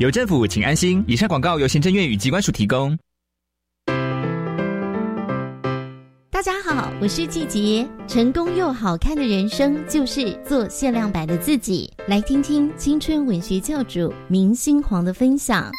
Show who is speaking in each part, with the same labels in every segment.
Speaker 1: 有政府，请安心。以上广告由行政院与机关署提供。
Speaker 2: 大家好，我是季杰。成功又好看的人生，就是做限量版的自己。来听听青春文学教主明星黄的分享。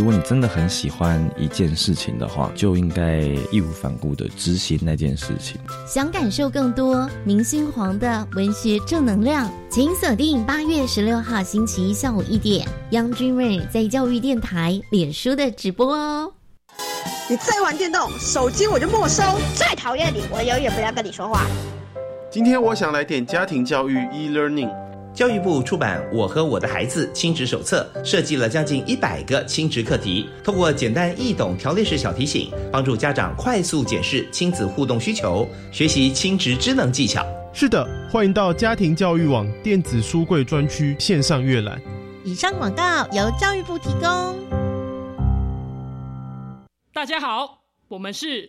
Speaker 3: 如果你真的很喜欢一件事情的话，就应该义无反顾的执行那件事情。
Speaker 2: 想感受更多明星黄的文学正能量，请锁定八月十六号星期一下午一点，Young Dreamer 在教育电台脸书的直播哦。
Speaker 4: 你再玩电动，手机我就没收。
Speaker 5: 再讨厌你，我永远不要跟你说话。
Speaker 6: 今天我想来点家庭教育 e-learning。
Speaker 7: 教育部出版《我和我的孩子亲职手册》，设计了将近一百个亲职课题，通过简单易懂条列式小提醒，帮助家长快速检视亲子互动需求，学习亲职智能技巧。
Speaker 8: 是的，欢迎到家庭教育网电子书柜专区线上阅览。
Speaker 9: 以上广告由教育部提供。
Speaker 10: 大家好，我们是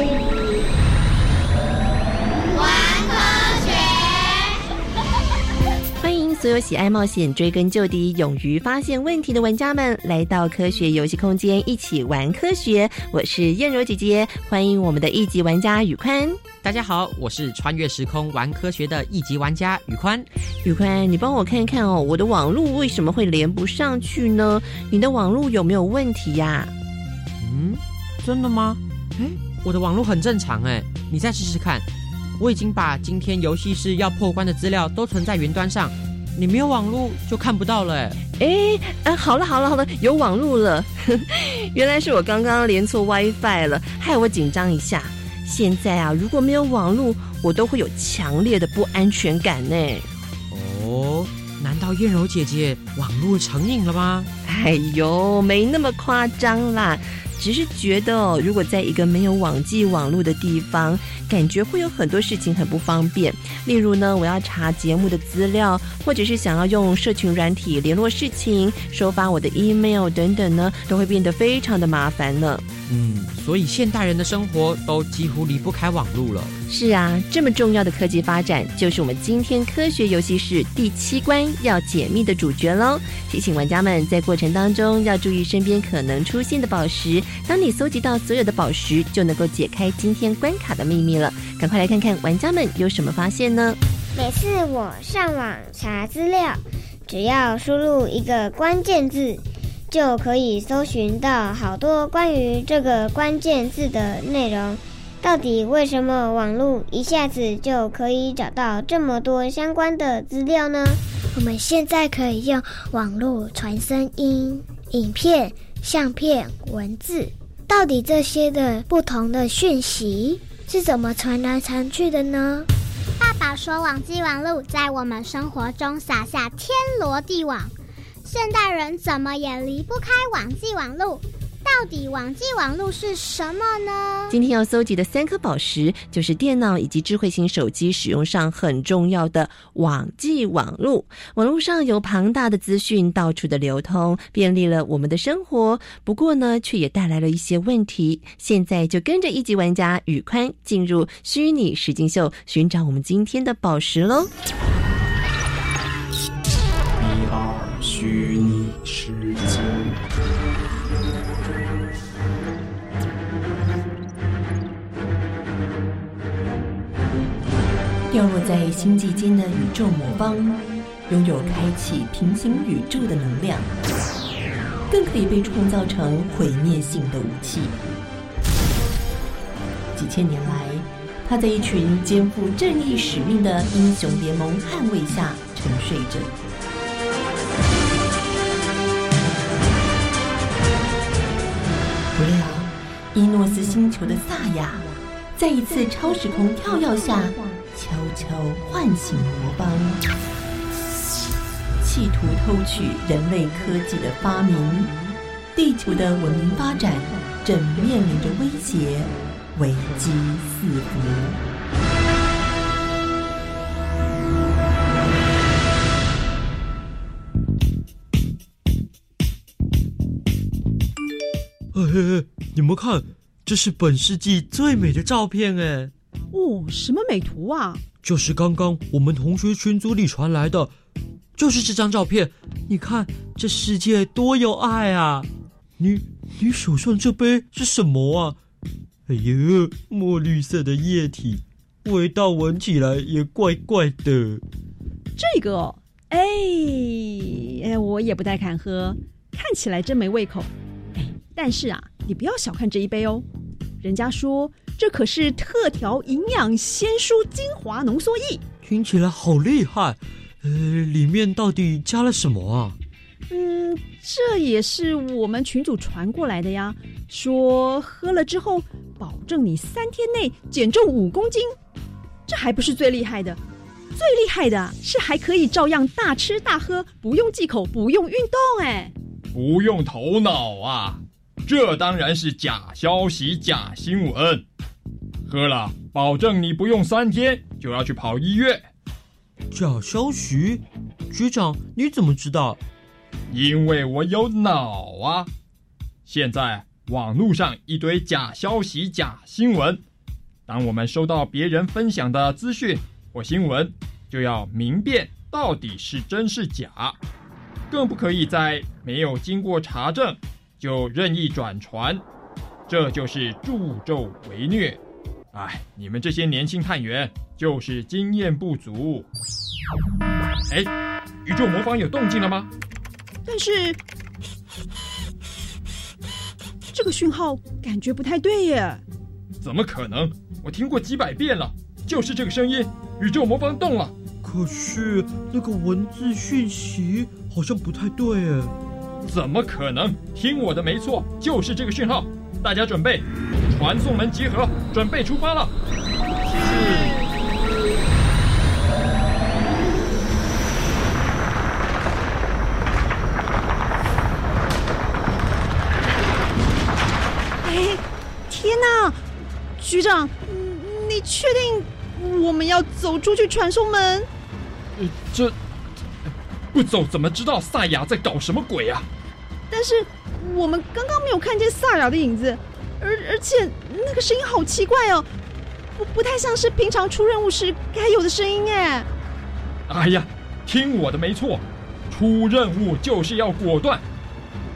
Speaker 2: 所有喜爱冒险、追根究底、勇于发现问题的玩家们，来到科学游戏空间，一起玩科学。我是燕柔姐姐，欢迎我们的一级玩家宇宽。
Speaker 11: 大家好，我是穿越时空玩科学的一级玩家宇宽。
Speaker 2: 宇宽，你帮我看看哦，我的网络为什么会连不上去呢？你的网络有没有问题呀？
Speaker 11: 嗯，真的吗？哎，我的网络很正常哎，你再试试看。我已经把今天游戏室要破关的资料都存在云端上。你没有网络就看不到了哎
Speaker 2: 哎啊！好了好了好了，有网络了，原来是我刚刚连错 WiFi 了，害我紧张一下。现在啊，如果没有网络，我都会有强烈的不安全感呢。
Speaker 11: 哦，难道燕柔姐姐网络成瘾了吗？
Speaker 2: 哎呦，没那么夸张啦。只是觉得，如果在一个没有网际网络的地方，感觉会有很多事情很不方便。例如呢，我要查节目的资料，或者是想要用社群软体联络事情、收发我的 email 等等呢，都会变得非常的麻烦呢。
Speaker 11: 嗯，所以现代人的生活都几乎离不开网络了。
Speaker 2: 是啊，这么重要的科技发展，就是我们今天科学游戏室第七关要解密的主角喽。提醒玩家们在过程当中要注意身边可能出现的宝石。当你搜集到所有的宝石，就能够解开今天关卡的秘密了。赶快来看看玩家们有什么发现呢？
Speaker 5: 每次我上网查资料，只要输入一个关键字。就可以搜寻到好多关于这个关键字的内容。到底为什么网络一下子就可以找到这么多相关的资料呢？
Speaker 12: 我们现在可以用网络传声音、影片、相片、文字。到底这些的不同的讯息是怎么传来传去的呢？
Speaker 13: 爸爸说，网际网络在我们生活中撒下天罗地网。现代人怎么也离不开网际网络，到
Speaker 12: 到底网际网络是什么呢？
Speaker 2: 今天要搜集的三颗宝石，就是电脑以及智慧型手机使用上很重要的网际网络。网络上有庞大的资讯到处的流通，便利了我们的生活。不过呢，却也带来了一些问题。现在就跟着一级玩家宇宽进入虚拟实境秀，寻找我们今天的宝石喽。
Speaker 8: 一二虚拟实
Speaker 2: 掉落在星际间的宇宙魔方，拥有开启平行宇宙的能量，更可以被创造成毁灭性的武器。几千年来，他在一群肩负正义使命的英雄联盟捍卫下沉睡着。不料，伊诺斯星球的萨亚，在一次超时空跳跃下。悄悄唤醒魔邦，企图偷取人类科技的发明，地球的文明发展正面临着威胁，危机四伏。
Speaker 14: 嘿嘿，你们看，这是本世纪最美的照片哎！
Speaker 15: 哦，什么美图啊？
Speaker 14: 就是刚刚我们同学群组里传来的，就是这张照片。你看，这世界多有爱啊！你你手上这杯是什么啊？哎呦，墨绿色的液体，味道闻起来也怪怪的。
Speaker 15: 这个，哎哎，我也不太敢喝，看起来真没胃口。哎，但是啊，你不要小看这一杯哦，人家说。这可是特调营养鲜蔬精华浓缩液，
Speaker 14: 听起来好厉害。呃，里面到底加了什么啊？
Speaker 15: 嗯，这也是我们群主传过来的呀。说喝了之后，保证你三天内减重五公斤。这还不是最厉害的，最厉害的是还可以照样大吃大喝，不用忌口，不用运动。哎，
Speaker 16: 不用头脑啊！这当然是假消息、假新闻。喝了，保证你不用三天就要去跑医院。
Speaker 14: 假消息，局长你怎么知道？
Speaker 16: 因为我有脑啊！现在网络上一堆假消息、假新闻，当我们收到别人分享的资讯或新闻，就要明辨到底是真是假，更不可以在没有经过查证就任意转传，这就是助纣为虐。哎，你们这些年轻探员就是经验不足。哎，宇宙魔方有动静了吗？
Speaker 15: 但是这个讯号感觉不太对耶。
Speaker 16: 怎么可能？我听过几百遍了，就是这个声音，宇宙魔方动了。
Speaker 14: 可是那个文字讯息好像不太对耶。
Speaker 16: 怎么可能？听我的没错，就是这个讯号。大家准备。传送门集合，准备出发了。是。
Speaker 15: 哎，天哪！局长，你确定我们要走出去传送门？
Speaker 16: 呃，这不走怎么知道萨雅在搞什么鬼啊？
Speaker 15: 但是我们刚刚没有看见萨雅的影子。而而且那个声音好奇怪哦，不不太像是平常出任务时该有的声音哎。
Speaker 16: 哎呀，听我的没错，出任务就是要果断，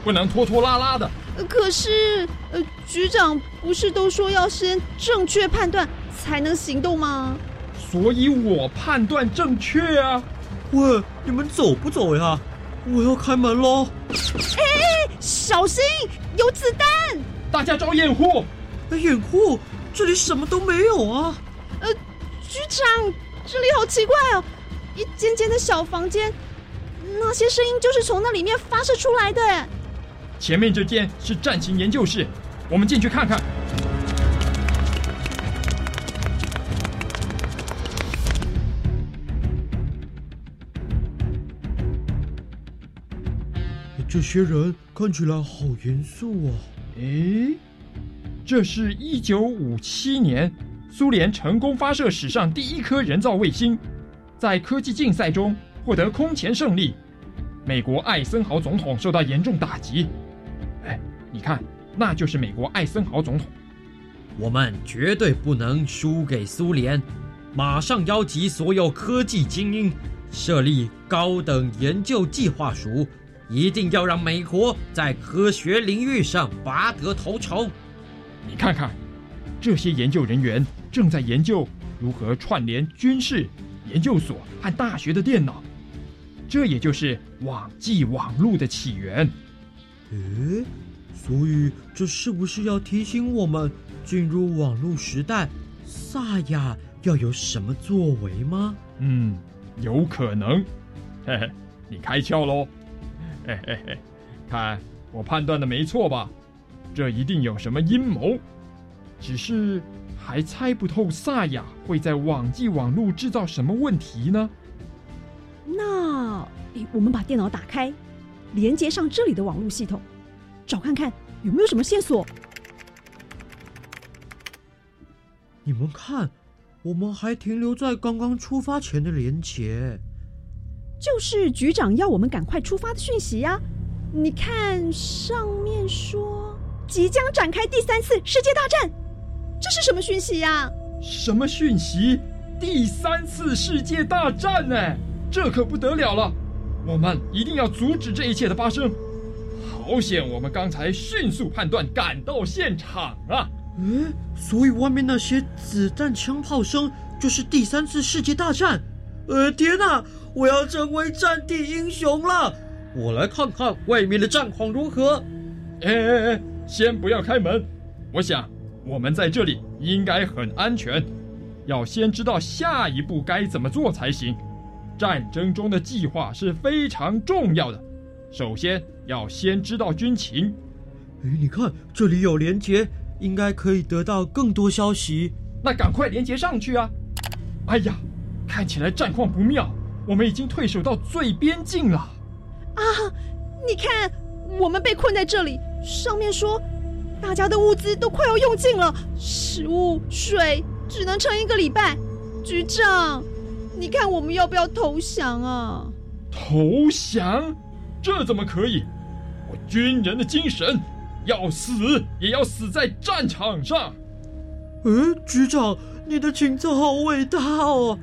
Speaker 16: 不能拖拖拉拉的。
Speaker 15: 可是，呃，局长不是都说要先正确判断才能行动吗？
Speaker 16: 所以我判断正确啊。
Speaker 14: 喂，你们走不走呀？我要开门喽。
Speaker 15: 哎，小心，有子弹。
Speaker 16: 大家找掩护！
Speaker 14: 掩护？这里什么都没有啊！
Speaker 15: 呃，局长，这里好奇怪哦，一间间的小房间，那些声音就是从那里面发射出来的。
Speaker 16: 前面这间是战情研究室，我们进去看看。
Speaker 14: 这些人看起来好严肃啊！
Speaker 16: 诶，这是一九五七年苏联成功发射史上第一颗人造卫星，在科技竞赛中获得空前胜利。美国艾森豪总统受到严重打击。哎，你看，那就是美国艾森豪总统。
Speaker 14: 我们绝对不能输给苏联，马上邀集所有科技精英，设立高等研究计划署。一定要让美国在科学领域上拔得头筹。
Speaker 16: 你看看，这些研究人员正在研究如何串联军事研究所和大学的电脑，这也就是网际网络的起源。
Speaker 14: 诶，所以这是不是要提醒我们，进入网络时代，萨亚要有什么作为吗？
Speaker 16: 嗯，有可能。嘿嘿，你开窍喽。嘿嘿嘿，看我判断的没错吧？这一定有什么阴谋，只是还猜不透萨亚会在网际网络制造什么问题呢？
Speaker 15: 那，我们把电脑打开，连接上这里的网络系统，找看看有没有什么线索。
Speaker 14: 你们看，我们还停留在刚刚出发前的连接。
Speaker 15: 就是局长要我们赶快出发的讯息呀！你看上面说即将展开第三次世界大战，这是什么讯息呀？
Speaker 16: 什么讯息？第三次世界大战呢？这可不得了了！我们一定要阻止这一切的发生。好险，我们刚才迅速判断，赶到现场啊！
Speaker 14: 嗯，所以外面那些子弹、枪炮声就是第三次世界大战。呃，天哪！我要成为战地英雄了！我来看看外面的战况如何。
Speaker 16: 哎哎哎，先不要开门，我想我们在这里应该很安全。要先知道下一步该怎么做才行。战争中的计划是非常重要的，首先要先知道军情。
Speaker 14: 哎，你看这里有连接，应该可以得到更多消息。
Speaker 16: 那赶快连接上去啊！哎呀，看起来战况不妙。我们已经退守到最边境了，啊！
Speaker 15: 你看，我们被困在这里。上面说，大家的物资都快要用尽了，食物、水只能撑一个礼拜。局长，你看我们要不要投降啊？
Speaker 16: 投降？这怎么可以？我军人的精神，要死也要死在战场上。
Speaker 14: 嗯，局长，你的情操好伟大哦。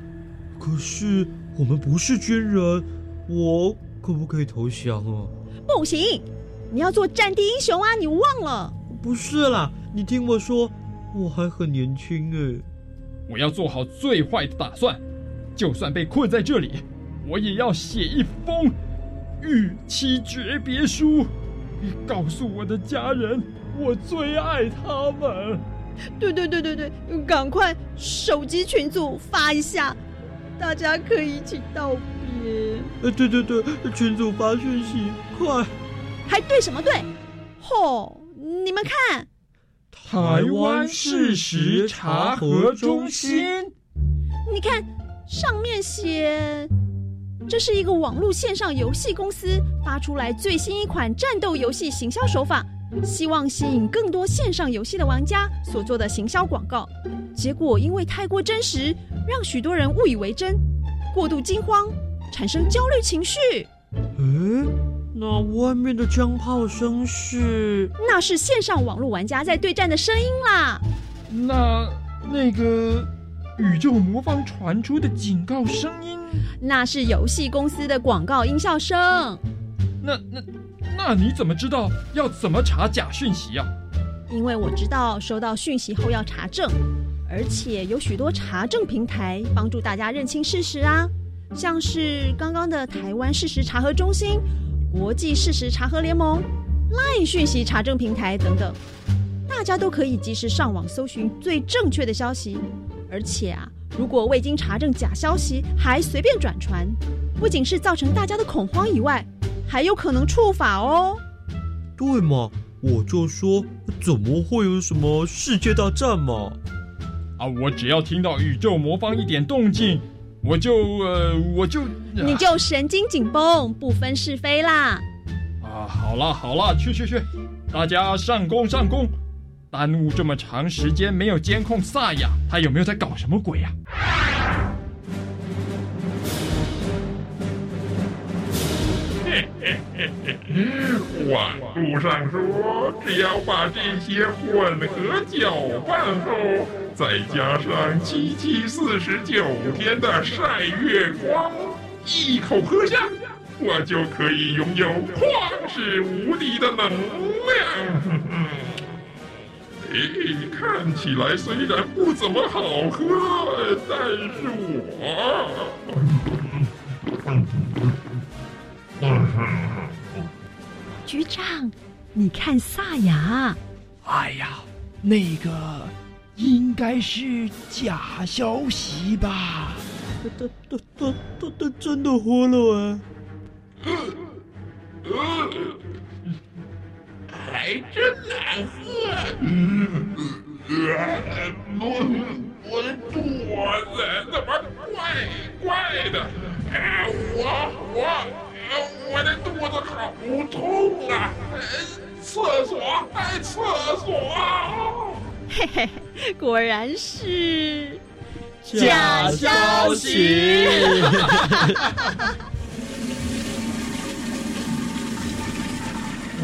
Speaker 14: 可是。我们不是军人，我可不可以投降啊？
Speaker 15: 不行，你要做战地英雄啊！你忘了？
Speaker 14: 不是啦，你听我说，我还很年轻哎。
Speaker 16: 我要做好最坏的打算，就算被困在这里，我也要写一封逾期诀别书，告诉我的家人，我最爱他们。
Speaker 15: 对对对对对，赶快手机群组发一下。大家可以一起道别。
Speaker 14: 呃，对对对，群主发讯息，快！
Speaker 15: 还对什么对？吼，你们看，
Speaker 16: 台湾事实查核中心。
Speaker 15: 你看上面写，这是一个网络线上游戏公司发出来最新一款战斗游戏行销手法。希望吸引更多线上游戏的玩家所做的行销广告，结果因为太过真实，让许多人误以为真，过度惊慌，产生焦虑情绪。
Speaker 14: 诶，那外面的枪炮声是？
Speaker 15: 那是线上网络玩家在对战的声音啦。
Speaker 16: 那那个宇宙魔方传出的警告声音？
Speaker 15: 那是游戏公司的广告音效声。
Speaker 16: 那那。那你怎么知道要怎么查假讯息啊？
Speaker 15: 因为我知道收到讯息后要查证，而且有许多查证平台帮助大家认清事实啊，像是刚刚的台湾事实查核中心、国际事实查核联盟、Line 讯息查证平台等等，大家都可以及时上网搜寻最正确的消息。而且啊，如果未经查证假消息还随便转传，不仅是造成大家的恐慌以外，还有可能触法哦，
Speaker 14: 对嘛？我就说，怎么会有什么世界大战嘛？
Speaker 16: 啊，我只要听到宇宙魔方一点动静，我就呃，我就
Speaker 15: 你就神经紧绷，不分是非啦。
Speaker 16: 啊，好了好了，去去去，大家上工上工！耽误这么长时间没有监控萨亚，他有没有在搞什么鬼呀？
Speaker 17: 嘿嘿嘿，网络上说，只要把这些混合搅拌后，再加上七七四十九天的晒月光，一口喝下，我就可以拥有旷世无敌的能量。哎，看起来虽然不怎么好喝，但是我。
Speaker 15: 嗯局长，你看萨雅。
Speaker 18: 哎呀，那个应该是假消息吧？
Speaker 14: 他他他他他真的活了啊！
Speaker 17: 还真难喝。我我的肚子怎么怪怪的？我我。我的肚子好痛啊！厕所，哎，厕所！
Speaker 15: 嘿嘿，果然是
Speaker 14: 假消息。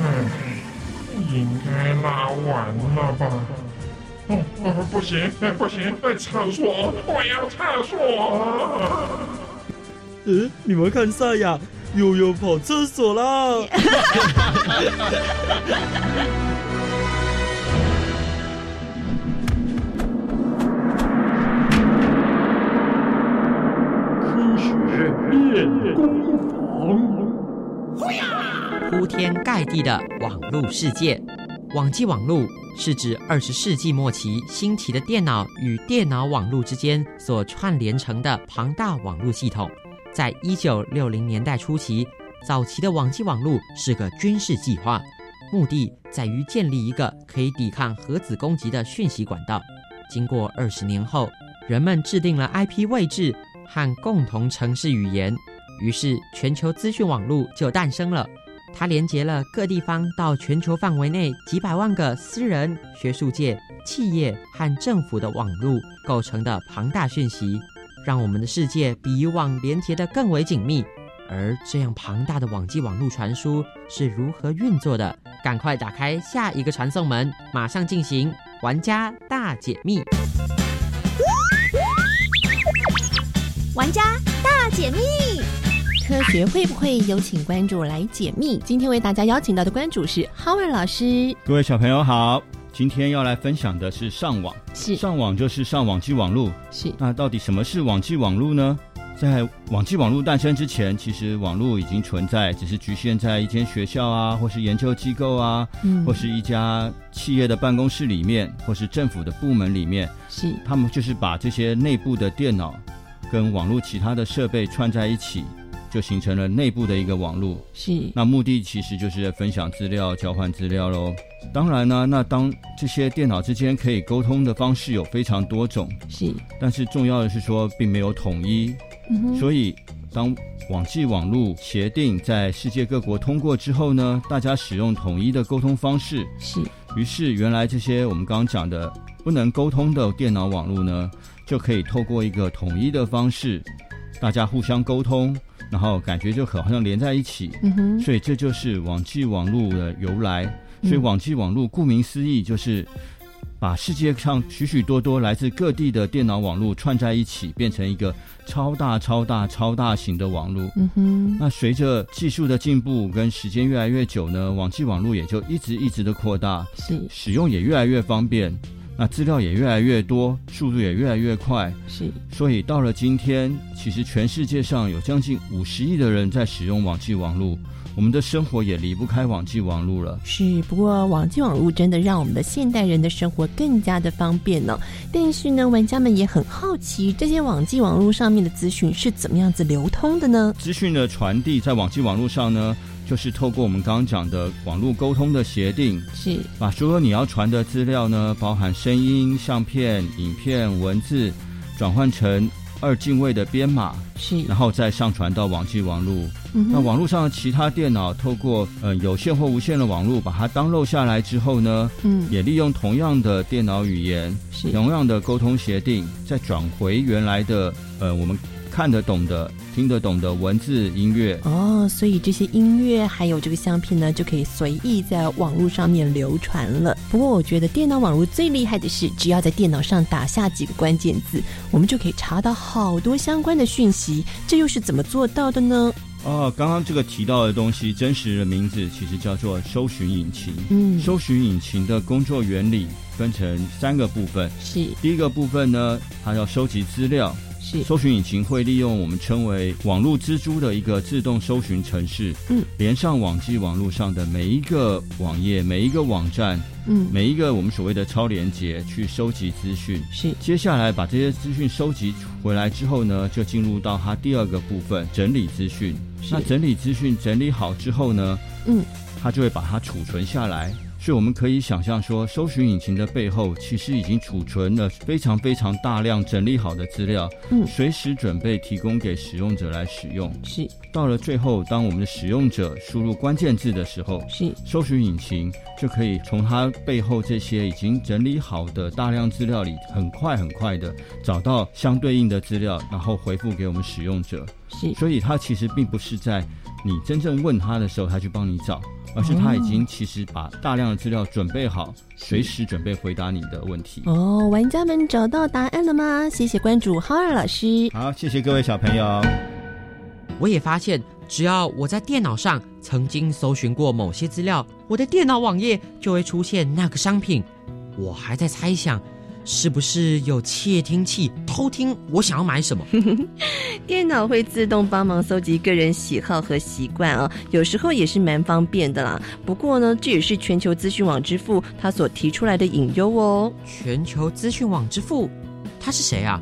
Speaker 17: 嗯，应该拉完了吧？哦，不行，不行，厕所，我要厕所！
Speaker 14: 嗯，你们看赛亚。又要跑厕所啦！
Speaker 17: 科学练功房，
Speaker 11: 铺天盖地的网络世界，网际网络是指二十世纪末期兴起的电脑与电脑网络之间所串联成的庞大网络系统。在一九六零年代初期，早期的网际网络是个军事计划，目的在于建立一个可以抵抗核子攻击的讯息管道。经过二十年后，人们制定了 IP 位置和共同城市语言，于是全球资讯网络就诞生了。它连接了各地方到全球范围内几百万个私人、学术界、企业和政府的网络构成的庞大讯息。让我们的世界比以往连接的更为紧密，而这样庞大的网际网络传输是如何运作的？赶快打开下一个传送门，马上进行玩家大解密！
Speaker 13: 玩家大解密，
Speaker 2: 科学会不会有请关注来解密？今天为大家邀请到的关主是 Howard 老师。
Speaker 19: 各位小朋友好。今天要来分享的是上网，
Speaker 2: 是。
Speaker 19: 上网就是上网际网络，
Speaker 2: 是。
Speaker 19: 那到底什么是网际网络呢？在网际网络诞生之前，其实网络已经存在，只是局限在一间学校啊，或是研究机构啊，嗯，或是一家企业的办公室里面，或是政府的部门里面，
Speaker 2: 是。
Speaker 19: 他们就是把这些内部的电脑跟网络其他的设备串在一起。就形成了内部的一个网络，
Speaker 2: 是
Speaker 19: 那目的其实就是分享资料、交换资料喽。当然呢，那当这些电脑之间可以沟通的方式有非常多种，
Speaker 2: 是，
Speaker 19: 但是重要的是说并没有统一。嗯所以当网际网络协定在世界各国通过之后呢，大家使用统一的沟通方式，
Speaker 2: 是。
Speaker 19: 于是原来这些我们刚刚讲的不能沟通的电脑网络呢，就可以透过一个统一的方式，大家互相沟通。然后感觉就很好像连在一起，所以这就是网际网络的由来。所以网际网络顾名思义就是把世界上许许多多来自各地的电脑网络串在一起，变成一个超大、超大、超大型的网络。
Speaker 2: 嗯哼。
Speaker 19: 那随着技术的进步跟时间越来越久呢，网际网络也就一直一直的扩大，
Speaker 2: 是
Speaker 19: 使用也越来越方便。那资料也越来越多，速度也越来越快，
Speaker 2: 是。
Speaker 19: 所以到了今天，其实全世界上有将近五十亿的人在使用网际网络，我们的生活也离不开网际网络了。
Speaker 2: 是，不过网际网络真的让我们的现代人的生活更加的方便呢。但是呢，玩家们也很好奇，这些网际网络上面的资讯是怎么样子流通的呢？
Speaker 19: 资讯的传递在网际网络上呢？就是透过我们刚刚讲的网络沟通的协定，
Speaker 2: 是。
Speaker 19: 把所有你要传的资料呢，包含声音、相片、影片、文字，转换成二进位的编码，
Speaker 2: 是，
Speaker 19: 然后再上传到网际网络。
Speaker 2: 嗯
Speaker 19: 那网络上的其他电脑透过呃有线或无线的网络把它 download 下来之后呢，
Speaker 2: 嗯。
Speaker 19: 也利用同样的电脑语言，
Speaker 2: 是。
Speaker 19: 同样的沟通协定，再转回原来的呃我们看得懂的、听得懂的文字音乐。
Speaker 2: 哦，所以这些音乐还有这个相片呢，就可以随意在网络上面流传了。不过，我觉得电脑网络最厉害的是，只要在电脑上打下几个关键字，我们就可以查到好多相关的讯息。这又是怎么做到的呢？
Speaker 19: 哦，刚刚这个提到的东西，真实的名字其实叫做搜寻引擎。
Speaker 2: 嗯
Speaker 19: 搜寻引擎的工作原理分成三个部分。
Speaker 2: 是
Speaker 19: 第一个部分呢，它要收集资料。
Speaker 2: 是
Speaker 19: 搜寻引擎会利用我们称为网络蜘蛛的一个自动搜寻程式，
Speaker 2: 嗯，
Speaker 19: 连上网际网络上的每一个网页、每一个网站，
Speaker 2: 嗯
Speaker 19: 每一个我们所谓的超连接去收集资讯。
Speaker 2: 是
Speaker 19: 接下来把这些资讯收集回来之后呢，就进入到它第二个部分整理资讯。那整理资讯整理好之后呢，
Speaker 2: 嗯，
Speaker 19: 它就会把它储存下来。所以我们可以想象说，搜寻引擎的背后其实已经储存了非常非常大量整理好的资料，
Speaker 2: 嗯
Speaker 19: 随时准备提供给使用者来使用。
Speaker 2: 是
Speaker 19: 到了最后，当我们的使用者输入关键字的时候，
Speaker 2: 是
Speaker 19: 搜寻引擎就可以从它背后这些已经整理好的大量资料里，很快很快的找到相对应的资料，然后回复给我们使用者。
Speaker 2: 是
Speaker 19: 所以他其实并不是在你真正问他的时候，他去帮你找，而是他已经其实把大量的资料准备好，随时准备回答你的问题。
Speaker 2: 哦，玩家们找到答案了吗？谢谢关注浩尔老师。
Speaker 19: 好，谢谢各位小朋友。
Speaker 11: 我也发现，只要我在电脑上曾经搜寻过某些资料，我的电脑网页就会出现那个商品。我还在猜想，是不是有窃听器偷听我想要买什么？
Speaker 2: 电脑会自动帮忙搜集个人喜好和习惯啊，有时候也是蛮方便的啦。不过呢，这也是全球资讯网之父他所提出来的隐忧哦。
Speaker 11: 全球资讯网之父，他是谁啊？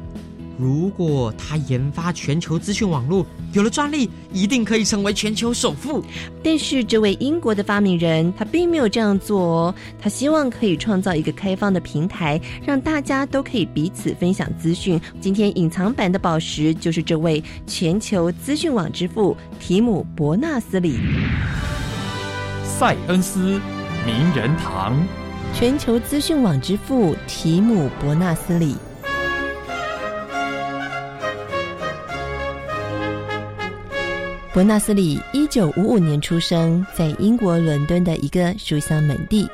Speaker 11: 如果他研发全球资讯网络有了专利，一定可以成为全球首富。
Speaker 2: 但是这位英国的发明人他并没有这样做哦，他希望可以创造一个开放的平台，让大家都可以彼此分享资讯。今天隐藏版的宝石就是这位全球资讯网之父提姆·伯纳斯里。
Speaker 16: 塞恩斯名人堂。
Speaker 2: 全球资讯网之父提姆·伯纳斯里。伯纳斯里一九五五年出生在英国伦敦的一个书香门第。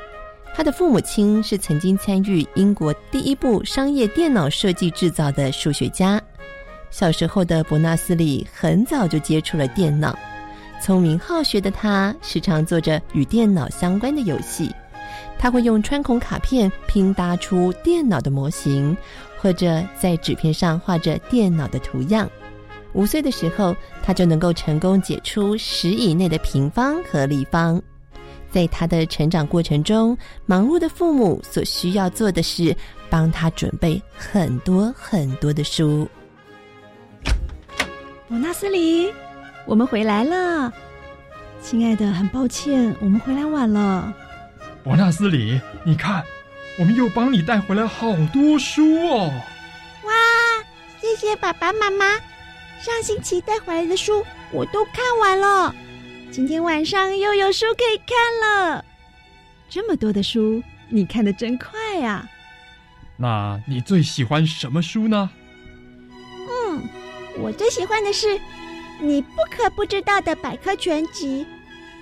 Speaker 2: 他的父母亲是曾经参与英国第一部商业电脑设计制造的数学家。小时候的伯纳斯里很早就接触了电脑，聪明好学的他时常做着与电脑相关的游戏。他会用穿孔卡片拼搭出电脑的模型，或者在纸片上画着电脑的图样。五岁的时候，他就能够成功解出十以内的平方和立方。在他的成长过程中，忙碌的父母所需要做的是帮他准备很多很多的书。
Speaker 15: 伯纳斯里，我们回来了，亲爱的，很抱歉，我们回来晚了。
Speaker 16: 伯纳斯里，你看，我们又帮你带回来好多书哦。
Speaker 13: 哇，谢谢爸爸妈妈。上星期带回来的书我都看完了，今天晚上又有书可以看了。
Speaker 15: 这么多的书，你看的真快呀！
Speaker 16: 那你最喜欢什么书呢？
Speaker 13: 嗯，我最喜欢的是《你不可不知道的百科全集》。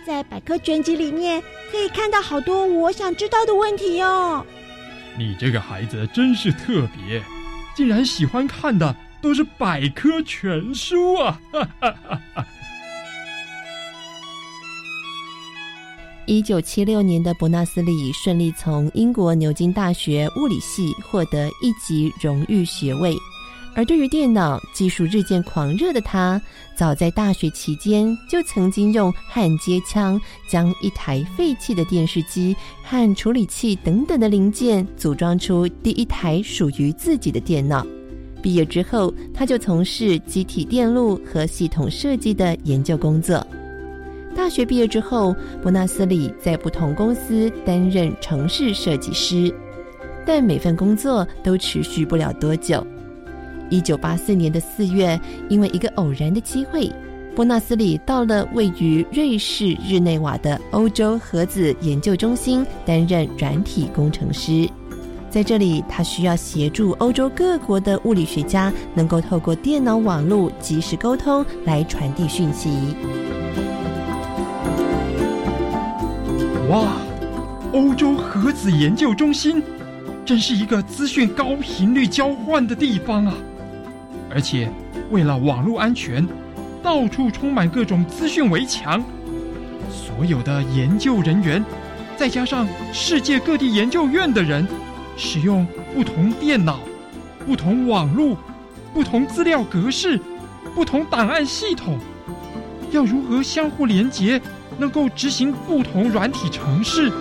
Speaker 13: 在百科全集里面可以看到好多我想知道的问题哦。
Speaker 16: 你这个孩子真是特别，竟然喜欢看的。都是百科全书啊！
Speaker 2: 一九七六年的伯纳斯里顺利从英国牛津大学物理系获得一级荣誉学位，而对于电脑技术日渐狂热的他，早在大学期间就曾经用焊接枪将一台废弃的电视机和处理器等等的零件组装出第一台属于自己的电脑。毕业之后，他就从事机体电路和系统设计的研究工作。大学毕业之后，伯纳斯里在不同公司担任城市设计师，但每份工作都持续不了多久。一九八四年的四月，因为一个偶然的机会，伯纳斯里到了位于瑞士日内瓦的欧洲核子研究中心担任软体工程师。在这里，他需要协助欧洲各国的物理学家能够透过电脑网络及时沟通来传递讯息。
Speaker 16: 哇，欧洲核子研究中心真是一个资讯高频率交换的地方啊！而且为了网络安全，到处充满各种资讯围墙。所有的研究人员，再加上世界各地研究院的人，使用不同电脑、不同网络、不同资料格式、不同档案系统，要如何相互连接？能够执行不同软体程式，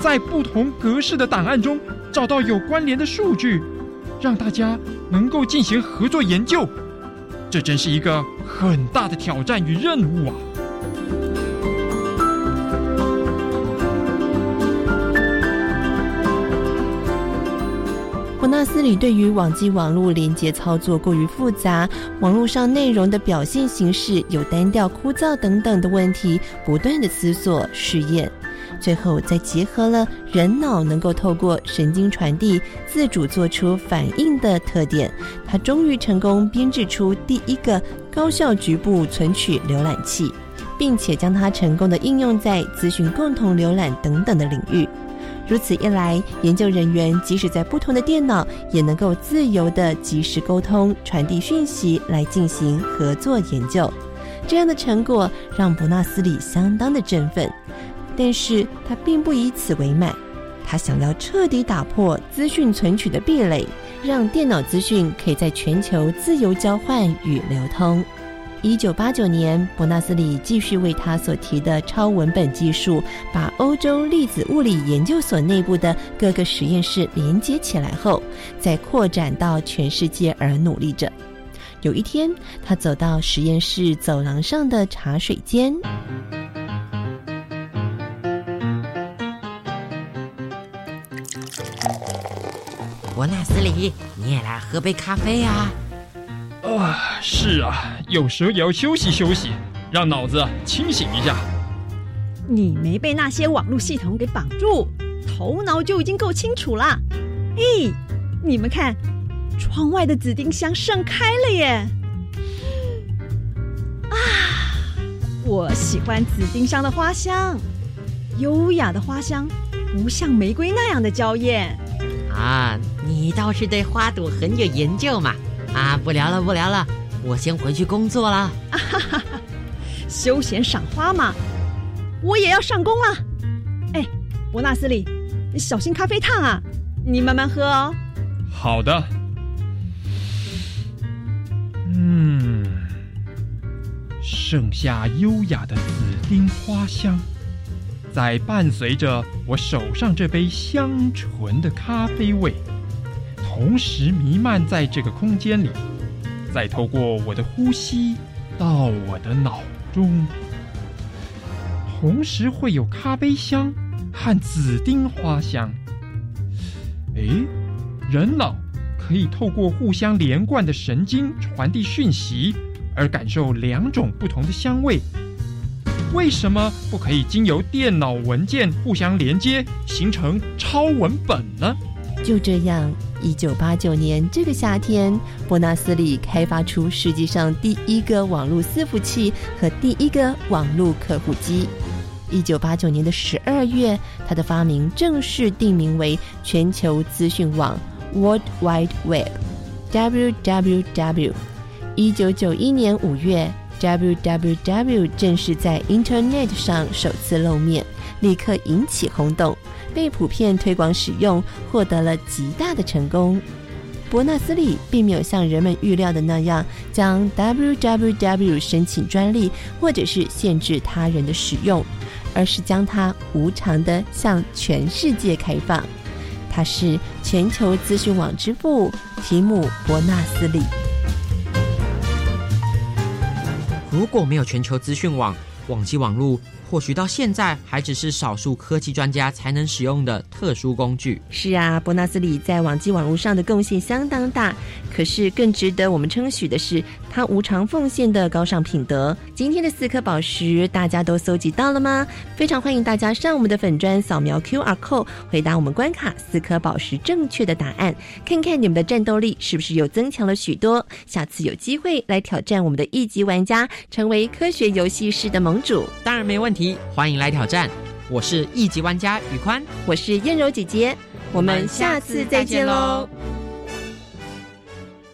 Speaker 16: 在不同格式的档案中找到有关联的数据，让大家能够进行合作研究。这真是一个很大的挑战与任务啊！
Speaker 2: 伯纳斯里对于网际网络连接操作过于复杂，网络上内容的表现形式有单调、枯燥等等的问题，不断的思索试验，最后再结合了人脑能够透过神经传递自主做出反应的特点，他终于成功编制出第一个高效局部存取浏览器，并且将它成功的应用在资讯共同浏览等等的领域。如此一来，研究人员即使在不同的电脑，也能够自由的及时沟通、传递讯息来进行合作研究。这样的成果让伯纳斯里相当的振奋，但是他并不以此为满，他想要彻底打破资讯存取的壁垒，让电脑资讯可以在全球自由交换与流通。一九八九年，伯纳斯里继续为他所提的超文本技术，把欧洲粒子物理研究所内部的各个实验室连接起来后，再扩展到全世界而努力着。有一天，他走到实验室走廊上的茶水间，
Speaker 11: 伯纳斯里，你也来喝杯咖啡呀？
Speaker 16: 啊，是啊，有时候也要休息休息，让脑子清醒一下。
Speaker 15: 你没被那些网络系统给绑住，头脑就已经够清楚了。咦，你们看，窗外的紫丁香盛开了耶！啊，我喜欢紫丁香的花香，优雅的花香，不像玫瑰那样的娇艳。
Speaker 11: 啊，你倒是对花朵很有研究嘛。啊，不聊了，不聊了，我先回去工作了。啊哈哈，
Speaker 15: 休闲赏花嘛，我也要上工了。哎，伯纳斯里，你小心咖啡烫啊，你慢慢喝哦。
Speaker 16: 好的。嗯，盛夏优雅的紫丁花香，在伴随着我手上这杯香醇的咖啡味。同时弥漫在这个空间里，再透过我的呼吸到我的脑中，同时会有咖啡香和紫丁花香。哎，人脑可以透过互相连贯的神经传递讯息，而感受两种不同的香味。为什么不可以经由电脑文件互相连接，形成超文本呢？
Speaker 2: 就这样。一九八九年这个夏天，伯纳斯里开发出世界上第一个网络伺服器和第一个网络客户机。一九八九年的十二月，他的发明正式定名为全球资讯网 （World Wide Web，WWW）。一九九一年五月，WWW 正式在 Internet 上首次露面，立刻引起轰动。被普遍推广使用，获得了极大的成功。伯纳斯利并没有像人们预料的那样将 www 申请专利，或者是限制他人的使用，而是将它无偿的向全世界开放。他是全球资讯网之父提姆·伯纳斯利。
Speaker 11: 如果没有全球资讯网，网际网络。或许到现在还只是少数科技专家才能使用的特殊工具。
Speaker 2: 是啊，伯纳斯里在网际网络上的贡献相当大，可是更值得我们称许的是他无偿奉献的高尚品德。今天的四颗宝石，大家都搜集到了吗？非常欢迎大家上我们的粉砖扫描 Q R code，回答我们关卡四颗宝石正确的答案，看看你们的战斗力是不是又增强了许多。下次有机会来挑战我们的一级玩家，成为科学游戏室的盟主，
Speaker 11: 当然没问欢迎来挑战。我是一级玩家宇宽，
Speaker 2: 我是燕柔姐姐，我们下次再见喽。